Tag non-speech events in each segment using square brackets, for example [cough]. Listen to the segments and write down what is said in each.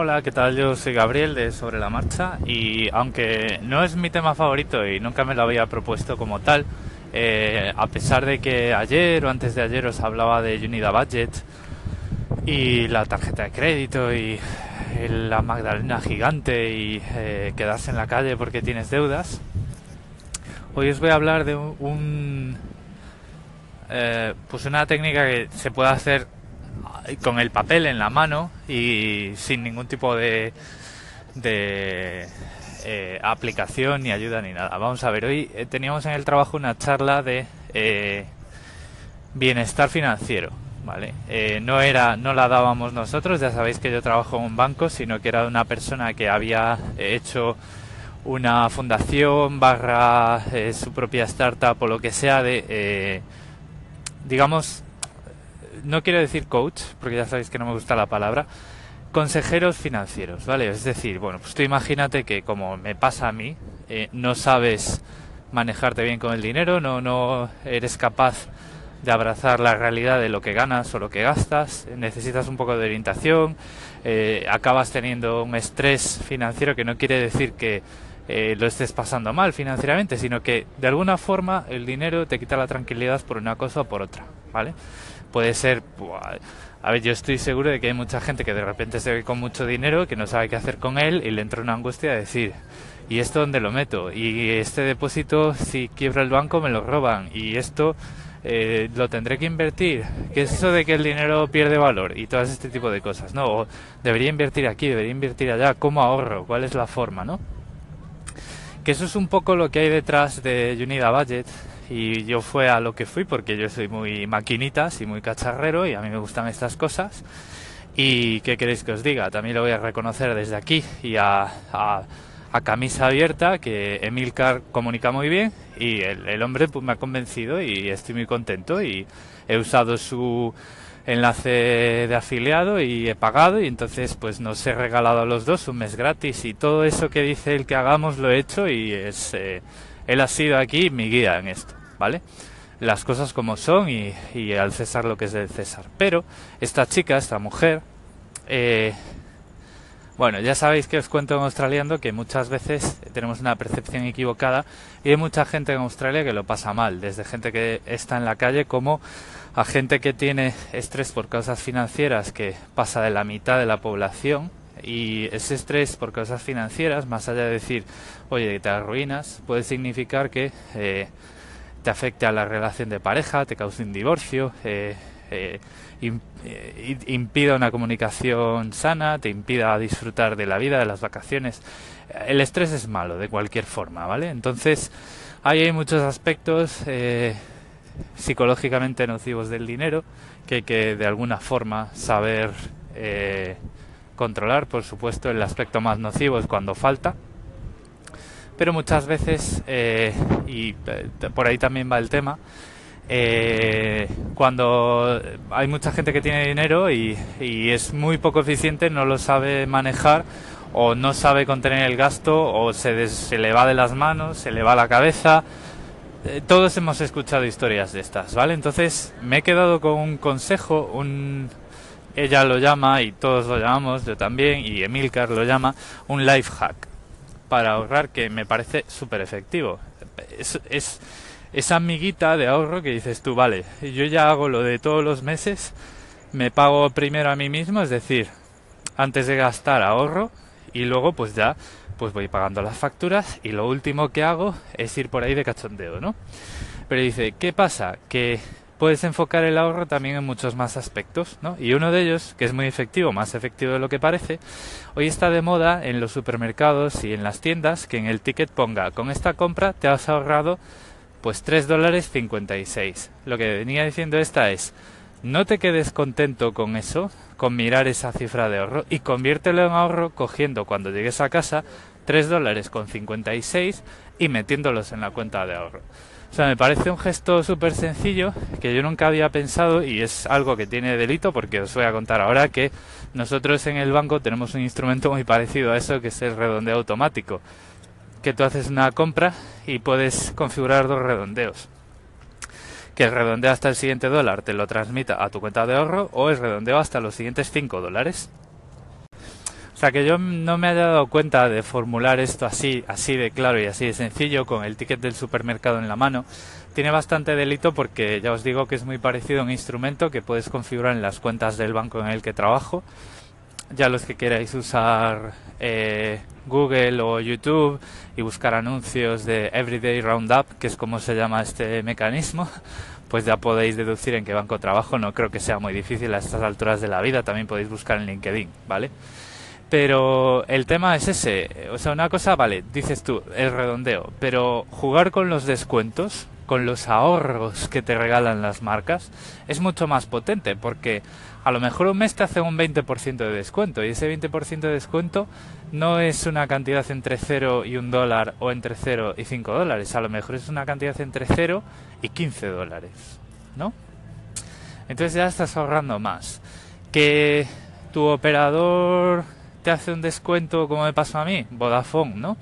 Hola, ¿qué tal? Yo soy Gabriel de Sobre la Marcha y aunque no es mi tema favorito y nunca me lo había propuesto como tal, eh, a pesar de que ayer o antes de ayer os hablaba de Unida Budget y la tarjeta de crédito y la Magdalena gigante y eh, quedarse en la calle porque tienes deudas, hoy os voy a hablar de un, eh, pues una técnica que se puede hacer con el papel en la mano y sin ningún tipo de, de eh, aplicación ni ayuda ni nada. Vamos a ver, hoy eh, teníamos en el trabajo una charla de eh, bienestar financiero. ¿vale? no era no la dábamos nosotros ya sabéis que yo trabajo en un banco sino que era una persona que había hecho una fundación barra su propia startup o lo que sea de digamos no quiero decir coach, porque ya sabéis que no me gusta la palabra, consejeros financieros, ¿vale? Es decir, bueno, pues tú imagínate que como me pasa a mí, eh, no sabes manejarte bien con el dinero, no, no eres capaz de abrazar la realidad de lo que ganas o lo que gastas, necesitas un poco de orientación, eh, acabas teniendo un estrés financiero que no quiere decir que eh, lo estés pasando mal financieramente, sino que de alguna forma el dinero te quita la tranquilidad por una cosa o por otra, ¿vale? puede ser... A ver, yo estoy seguro de que hay mucha gente que de repente se ve con mucho dinero, que no sabe qué hacer con él y le entra una angustia de decir, ¿y esto dónde lo meto? Y este depósito, si quiebra el banco, me lo roban. Y esto eh, lo tendré que invertir. ¿Qué es eso de que el dinero pierde valor? Y todo este tipo de cosas, ¿no? O debería invertir aquí, debería invertir allá. ¿Cómo ahorro? ¿Cuál es la forma, no? Que eso es un poco lo que hay detrás de Unida Budget y yo fue a lo que fui porque yo soy muy maquinitas y muy cacharrero y a mí me gustan estas cosas. Y qué queréis que os diga, también lo voy a reconocer desde aquí y a, a, camisa abierta que Emilcar comunica muy bien y el, el hombre pues, me ha convencido y estoy muy contento y he usado su enlace de afiliado y he pagado y entonces pues nos he regalado a los dos un mes gratis y todo eso que dice él que hagamos lo he hecho y es eh, él ha sido aquí mi guía en esto. ¿vale? Las cosas como son y, al César lo que es del César. Pero esta chica, esta mujer, eh, bueno, ya sabéis que os cuento en australiano que muchas veces tenemos una percepción equivocada y hay mucha gente en Australia que lo pasa mal, desde gente que está en la calle como a gente que tiene estrés por causas financieras que pasa de la mitad de la población. Y ese estrés por causas financieras, más allá de decir, oye, te arruinas, puede significar que eh, te afecte a la relación de pareja, te cause un divorcio, eh, eh, eh, impida una comunicación sana, te impida disfrutar de la vida, de las vacaciones. El estrés es malo de cualquier forma, ¿vale? Entonces, hay muchos aspectos psicológicamente nocivos del dinero que hay que de alguna forma saber controlar. Por supuesto, el aspecto más nocivo es cuando falta, pero muchas veces, eh, y eh, por ahí también va el tema, eh, cuando hay mucha gente que tiene dinero y, es muy poco eficiente, no lo sabe manejar o no sabe contener el gasto o se, se le va de las manos, se le va la cabeza. todos hemos escuchado historias de estas, ¿vale? Entonces me he quedado con un consejo, un, ella lo llama y todos lo llamamos, yo también, y Emilcar lo llama, un life hack para ahorrar que me parece súper efectivo. Es esa amiguita de ahorro que dices tú, vale, yo ya hago lo de todos los meses, me pago primero a mí mismo, es decir, antes de gastar ahorro y luego pues ya pues voy pagando las facturas y lo último que hago es ir por ahí de cachondeo, ¿no? Pero dice, ¿qué pasa? Que puedes enfocar el ahorro también en muchos más aspectos, ¿no? Y uno de ellos, que es muy efectivo, más efectivo de lo que parece, hoy está de moda en los supermercados y en las tiendas que en el ticket ponga, con esta compra te has ahorrado pues 3 dólares 56. Lo que venía diciendo esta es, no te quedes contento con eso, con mirar esa cifra de ahorro y conviértelo en ahorro cogiendo cuando llegues a casa 3 dólares con 56 y metiéndolos en la cuenta de ahorro. O sea, me parece un gesto súper sencillo que yo nunca había pensado y es algo que tiene delito porque os voy a contar ahora que nosotros en el banco tenemos un instrumento muy parecido a eso que es el redondeo automático. Que tú haces una compra y puedes configurar dos redondeos. Que el redondeo hasta el siguiente dólar te lo transmita a tu cuenta de ahorro o el redondeo hasta los siguientes 5 dólares. O sea que yo no me haya dado cuenta de formular esto así, así de claro y así de sencillo, con el ticket del supermercado en la mano, tiene bastante delito porque ya os digo que es muy parecido a un instrumento que puedes configurar en las cuentas del banco en el que trabajo. Ya los que queráis usar eh, Google o YouTube y buscar anuncios de Everyday Roundup, que es como se llama este mecanismo, pues ya podéis deducir en qué banco trabajo. No creo que sea muy difícil a estas alturas de la vida. También podéis buscar en LinkedIn, ¿vale? Pero el tema es ese. O sea, una cosa, vale, dices tú, el redondeo. Pero jugar con los descuentos, con los ahorros que te regalan las marcas, es mucho más potente porque a lo mejor un mes te hace un 20% de descuento y ese 20% de descuento no es una cantidad entre 0 y un dólar o entre 0 y 5 dólares, a lo mejor es una cantidad entre 0 y 15 dólares, ¿no? Entonces ya estás ahorrando más. Que tu operador te hace un descuento como me pasó a mí, Vodafone, ¿no?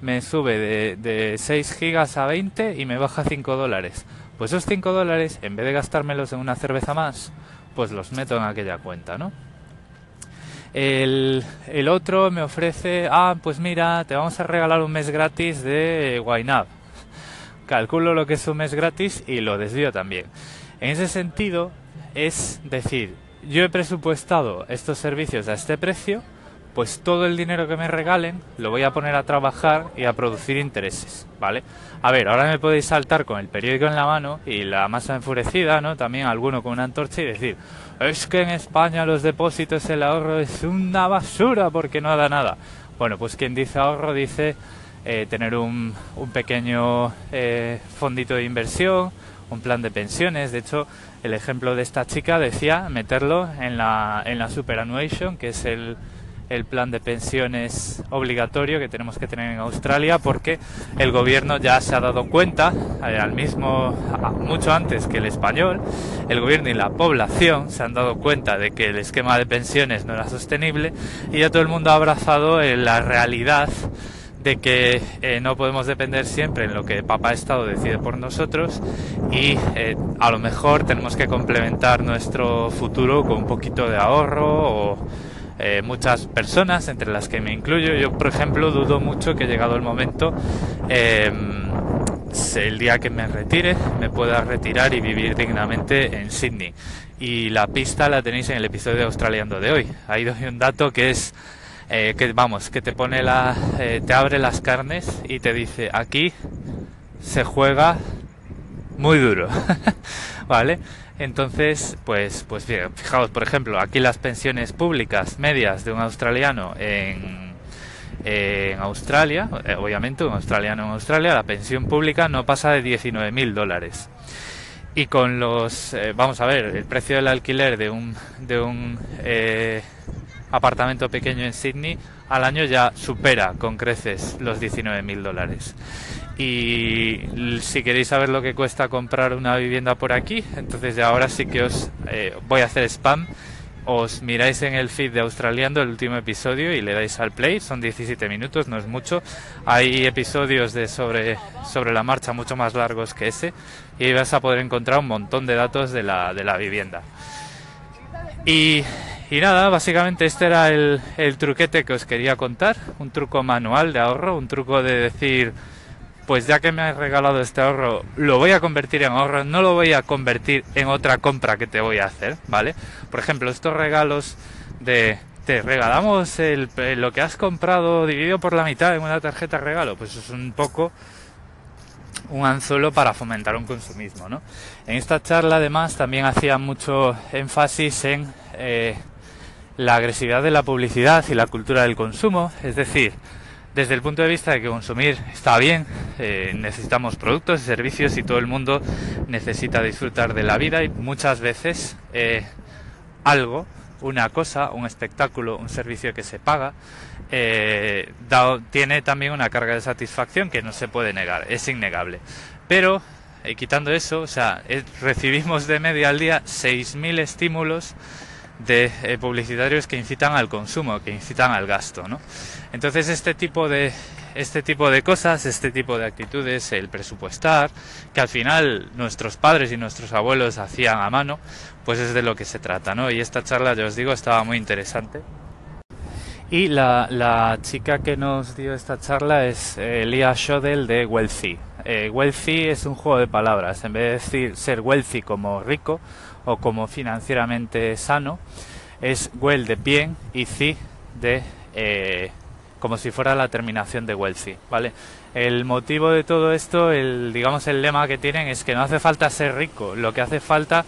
Me sube de, de 6 gigas a 20 y me baja 5 dólares. Pues esos 5 dólares, en vez de gastármelos en una cerveza más, pues los meto en aquella cuenta, ¿no? El, el otro me ofrece, ah, pues mira, te vamos a regalar un mes gratis de YNAB. Calculo lo que es un mes gratis y lo desvío también. En ese sentido, es decir, yo he presupuestado estos servicios a este precio, pues todo el dinero que me regalen lo voy a poner a trabajar y a producir intereses, ¿vale? A ver, ahora me podéis saltar con el periódico en la mano y la masa enfurecida, ¿no? También alguno con una antorcha y decir, es que en España los depósitos, el ahorro es una basura porque no da nada. Bueno, pues quien dice ahorro dice eh, tener un, pequeño eh, fondito de inversión, un plan de pensiones. De hecho, el ejemplo de esta chica decía meterlo en la, en la superannuation, que es el, el plan de pensiones obligatorio que tenemos que tener en Australia porque el gobierno ya se ha dado cuenta eh, al mismo mucho antes que el español el gobierno y la población se han dado cuenta de que el esquema de pensiones no era sostenible y ya todo el mundo ha abrazado eh, la realidad de que eh, no podemos depender siempre en lo que Papá Estado decide por nosotros y a lo mejor tenemos que complementar nuestro futuro con un poquito de ahorro o eh, muchas personas, entre las que me incluyo. Yo, por ejemplo, dudo mucho que llegado el momento, em, el día que me retire, me pueda retirar y vivir dignamente en Sydney. Y la pista la tenéis en el episodio de Australiando de hoy. Ahí doy un dato que es eh, que vamos, que te pone la, eh, te abre las carnes y te dice aquí se juega muy duro, [laughs] ¿vale? Entonces, pues, pues fijaos, por ejemplo, aquí las pensiones públicas medias de un australiano en, Australia, eh, obviamente un australiano en Australia, la pensión pública no pasa de 19.000 dólares. Y con los, eh, vamos a ver, el precio del alquiler de un, de un eh, apartamento pequeño en Sydney al año ya supera con creces los 19.000 dólares. Y si queréis saber lo que cuesta comprar una vivienda por aquí, entonces de ahora sí que os eh, voy a hacer spam. Os miráis en el feed de Australiando el último episodio y le dais al play. Son 17 minutos, no es mucho. Hay episodios de sobre, sobre la marcha mucho más largos que ese y vas a poder encontrar un montón de datos de la, de la vivienda. Y, y nada, básicamente este era el, el truquete que os quería contar, un truco manual de ahorro, un truco de decir, pues ya que me has regalado este ahorro, lo voy a convertir en ahorro, no lo voy a convertir en otra compra que te voy a hacer, ¿vale? Por ejemplo, estos regalos de te regalamos lo que has comprado dividido por la mitad en una tarjeta regalo, pues es un poco un anzuelo para fomentar un consumismo, ¿no? En esta charla además también hacía mucho énfasis en eh, la agresividad de la publicidad y la cultura del consumo, es decir, desde el punto de vista de que consumir está bien, eh, necesitamos productos y servicios y todo el mundo necesita disfrutar de la vida y muchas veces eh, algo, una cosa, un espectáculo, un servicio que se paga, eh, tiene también una carga de satisfacción que no se puede negar, es innegable. Pero quitando eso, o sea, recibimos de media al día 6.000 estímulos de eh, publicitarios que incitan al consumo, que incitan al gasto, ¿no? Entonces este tipo de este tipo de cosas, este tipo de actitudes, el presupuestar, que al final nuestros padres y nuestros abuelos hacían a mano, pues es de lo que se trata, ¿no? Y esta charla, yo os digo, estaba muy interesante. Y la, la chica que nos dio esta charla es eh, Lia Shodel de Wealthy. Eh, wealthy es un juego de palabras. En vez de decir ser wealthy como rico o como financieramente sano, es well de bien y thi de eh, como si fuera la terminación de wealthy, ¿vale? El motivo de todo esto, el digamos el lema que tienen es que no hace falta ser rico, lo que hace falta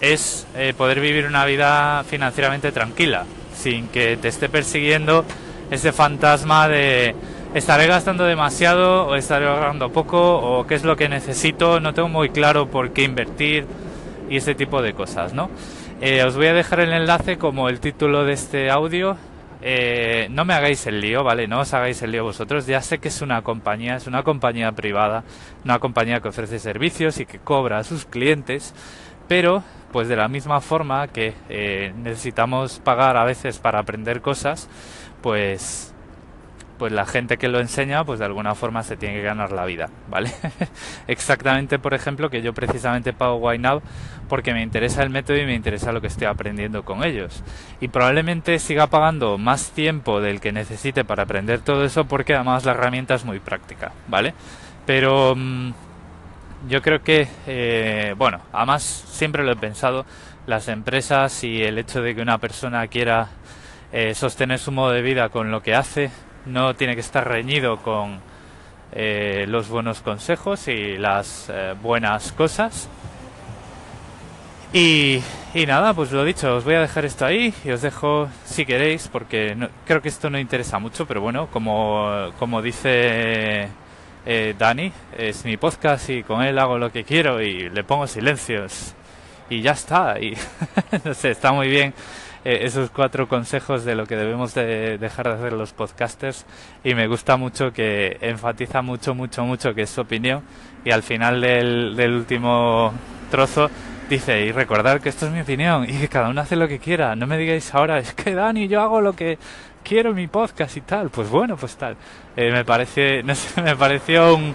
es eh, poder vivir una vida financieramente tranquila, sin que te esté persiguiendo ese fantasma de estaré gastando demasiado o estaré ahorrando poco o qué es lo que necesito, no tengo muy claro por qué invertir y ese tipo de cosas, ¿no? Eh, os voy a dejar el enlace como el título de este audio. Eh, no me hagáis el lío, ¿vale? No os hagáis el lío vosotros. Ya sé que es una compañía, es una compañía privada, una compañía que ofrece servicios y que cobra a sus clientes, pero pues de la misma forma que eh, necesitamos pagar a veces para aprender cosas, pues pues la gente que lo enseña, pues de alguna forma se tiene que ganar la vida, ¿vale? [laughs] Exactamente, por ejemplo, que yo precisamente pago YNAB porque me interesa el método y me interesa lo que estoy aprendiendo con ellos. Y probablemente siga pagando más tiempo del que necesite para aprender todo eso porque además la herramienta es muy práctica, ¿vale? Pero mm, yo creo que, eh, bueno, además siempre lo he pensado, las empresas y el hecho de que una persona quiera eh, sostener su modo de vida con lo que hace, no tiene que estar reñido con eh, los buenos consejos y las buenas cosas. Y, y, nada, pues lo dicho, os voy a dejar esto ahí y os dejo si queréis, porque creo que esto no interesa mucho, pero bueno, como, como dice eh, Dani, es mi podcast y con él hago lo que quiero y le pongo silencios y ya está. Y [laughs] no sé, está muy bien eh, esos cuatro consejos de lo que debemos de dejar de hacer los podcasters y me gusta mucho que enfatiza mucho, mucho, mucho que es su opinión y al final del, del último trozo dice y recordar que esto es mi opinión y que cada uno hace lo que quiera. No me digáis ahora, es que Dani, yo hago lo que quiero mi podcast y tal. Pues bueno, pues tal. Eh, me parece, [laughs] no sé, me pareció un,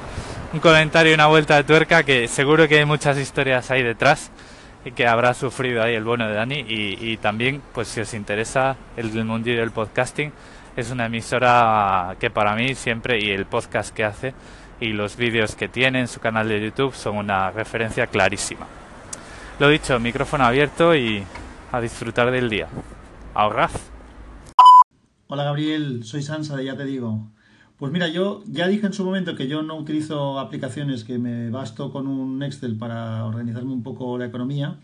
un comentario, una vuelta de tuerca que seguro que hay muchas historias ahí detrás y que habrá sufrido ahí el bueno de Dani y, y también, pues si os interesa el mundillo del podcasting, es una emisora que para mí siempre y el podcast que hace y los vídeos que tiene en su canal de YouTube son una referencia clarísima. Lo dicho, micrófono abierto y a disfrutar del día. Ahorrad. Hola Gabriel, soy Sansa de Ya Te Digo. Pues mira, yo ya dije en su momento que yo no utilizo aplicaciones, que me basto con un Excel para organizarme un poco la economía,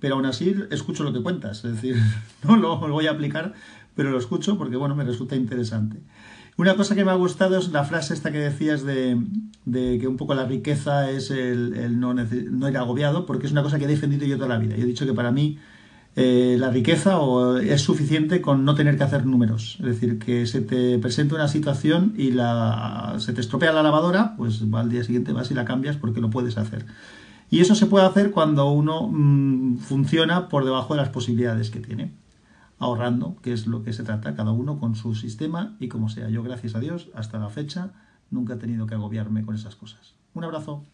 pero aún así escucho lo que cuentas, es decir, [laughs] no lo, voy a aplicar, pero lo escucho porque bueno, me resulta interesante. Una cosa que me ha gustado es la frase esta que decías de, que un poco la riqueza es el, no, no ir agobiado, porque es una cosa que he defendido yo toda la vida. Yo he dicho que para mí eh, la riqueza o es suficiente con no tener que hacer números. Es decir, que se te presenta una situación y la, se te estropea la lavadora, pues al día siguiente vas y la cambias porque lo puedes hacer. Y eso se puede hacer cuando uno mm, funciona por debajo de las posibilidades que tiene, ahorrando, que es lo que se trata, cada uno con su sistema y como sea. Yo, gracias a Dios, hasta la fecha, nunca he tenido que agobiarme con esas cosas. Un abrazo.